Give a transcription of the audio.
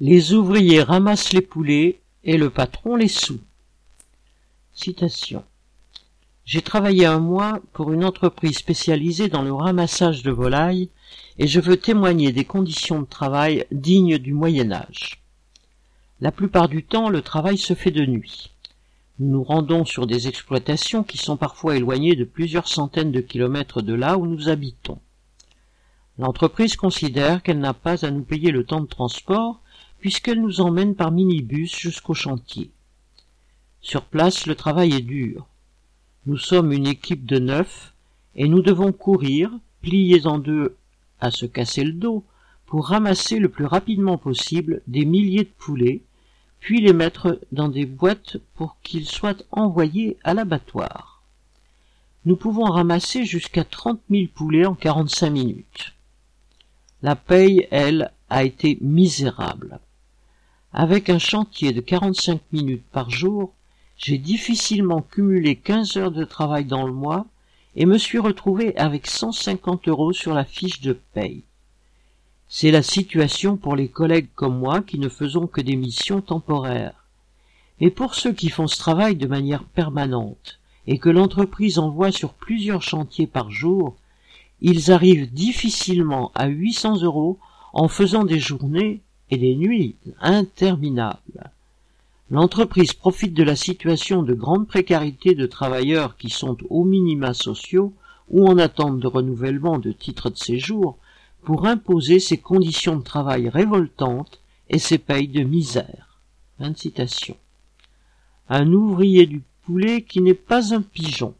Les ouvriers ramassent les poulets et le patron les sous. Citation. J'ai travaillé un mois pour une entreprise spécialisée dans le ramassage de volailles et je veux témoigner des conditions de travail dignes du Moyen Âge. La plupart du temps, le travail se fait de nuit. Nous nous rendons sur des exploitations qui sont parfois éloignées de plusieurs centaines de kilomètres de là où nous habitons. L'entreprise considère qu'elle n'a pas à nous payer le temps de transport puisqu'elle nous emmène par minibus jusqu'au chantier. Sur place, le travail est dur. Nous sommes une équipe de neuf et nous devons courir, pliés en deux à se casser le dos, pour ramasser le plus rapidement possible des milliers de poulets puis les mettre dans des boîtes pour qu'ils soient envoyés à l'abattoir. Nous pouvons ramasser jusqu'à trente mille poulets en quarante-cinq minutes. La paye, elle, a été misérable. Avec un chantier de quarante-cinq minutes par jour, j'ai difficilement cumulé quinze heures de travail dans le mois et me suis retrouvé avec cent cinquante euros sur la fiche de paye. C'est la situation pour les collègues comme moi qui ne faisons que des missions temporaires. Mais pour ceux qui font ce travail de manière permanente et que l'entreprise envoie sur plusieurs chantiers par jour, ils arrivent difficilement à 800 euros en faisant des journées et des nuits interminables. L'entreprise profite de la situation de grande précarité de travailleurs qui sont aux minima sociaux ou en attente de renouvellement de titres de séjour pour imposer ses conditions de travail révoltantes et ses payes de misère. Un ouvrier du poulet qui n'est pas un pigeon.